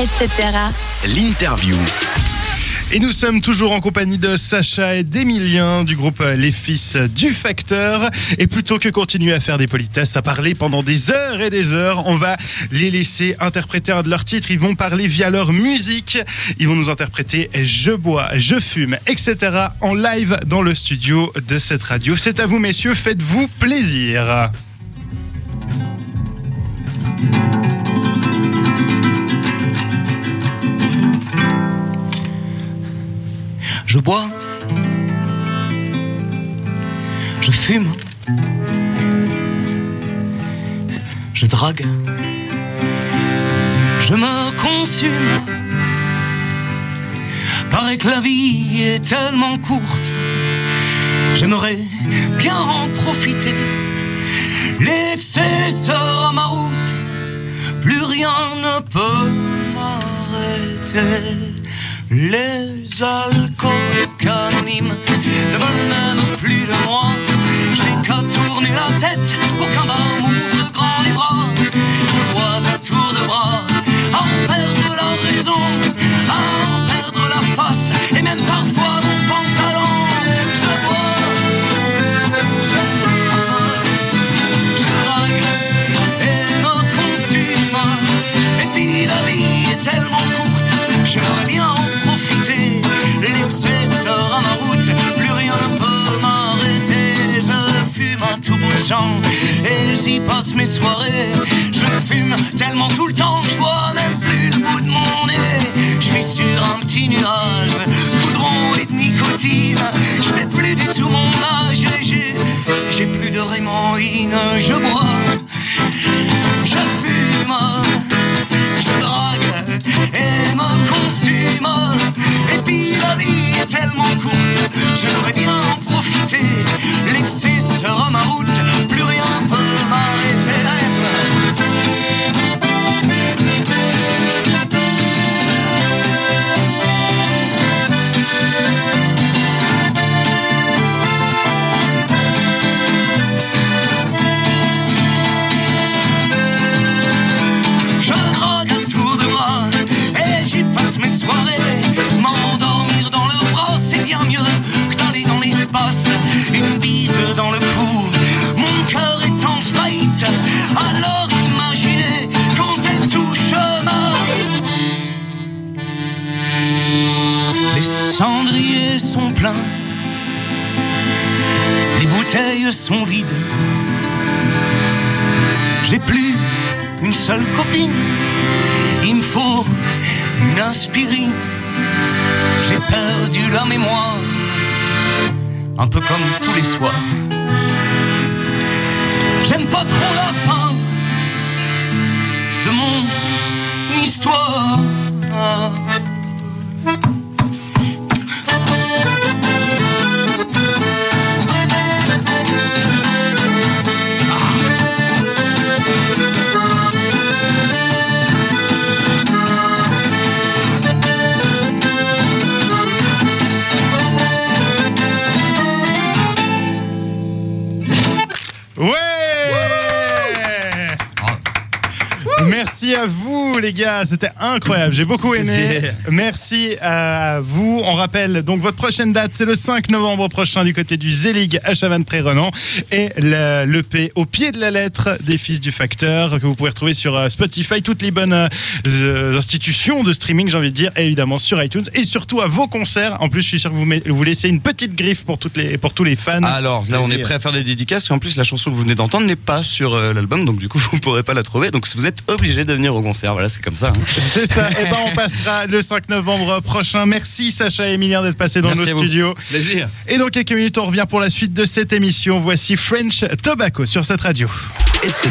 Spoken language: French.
etc. L'interview. Et nous sommes toujours en compagnie de Sacha et d'Emilien du groupe Les Fils du Facteur. Et plutôt que continuer à faire des politesses, à parler pendant des heures et des heures, on va les laisser interpréter un de leurs titres. Ils vont parler via leur musique. Ils vont nous interpréter Je bois, je fume, etc. en live dans le studio de cette radio. C'est à vous, messieurs. Faites-vous plaisir. Je bois, je fume, je drague, je me consume. Paraît que la vie est tellement courte, j'aimerais bien en profiter. L'excès sera ma route, plus rien ne peut m'arrêter. Les alcooliques anonymes ne veulent même plus de moi. J'ai qu'à tourner la tête pour qu'un et j'y passe mes soirées. Je fume tellement tout le temps que je vois même plus le bout de mon nez. Je suis sur un petit nuage, goudron et de nicotine. Je fais plus du tout mon âge et j'ai, plus de rémoïne. Je bois, je fume je drague et me consume. Et puis la vie est tellement courte, j'aimerais bien en profiter. Les bouteilles sont vides. J'ai plus une seule copine. Il me faut une aspirine. J'ai perdu la mémoire, un peu comme tous les soirs. J'aime pas trop la fin Ouais! Merci à vous les gars, c'était incroyable, j'ai beaucoup aimé. Merci à vous. On rappelle donc votre prochaine date, c'est le 5 novembre prochain du côté du Zelig à Chavannes-Pré-Renan et le- l'EP au pied de la lettre des fils du facteur que vous pouvez retrouver sur euh, Spotify, toutes les bonnes euh, institutions de streaming, j'ai envie de dire, et évidemment sur iTunes et surtout à vos concerts. En plus, je suis sûr que vous, met- vous laissez une petite griffe pour toutes les pour tous les fans. Alors là, on est prêt à faire des dédicaces. En plus, la chanson que vous venez d'entendre n'est pas sur euh, l'album, donc du coup, vous ne pourrez pas la trouver. Donc vous êtes obligé de venir au concert. Voilà, c'est comme ça. hein. C'est ça. Et ben on passera le 5 novembre prochain. Merci Sacha et Emilien d'être passés dans Merci nos studios. Plaisir. Et dans quelques minutes, on revient pour la suite de cette émission. Voici French Tobacco sur cette radio. Etc.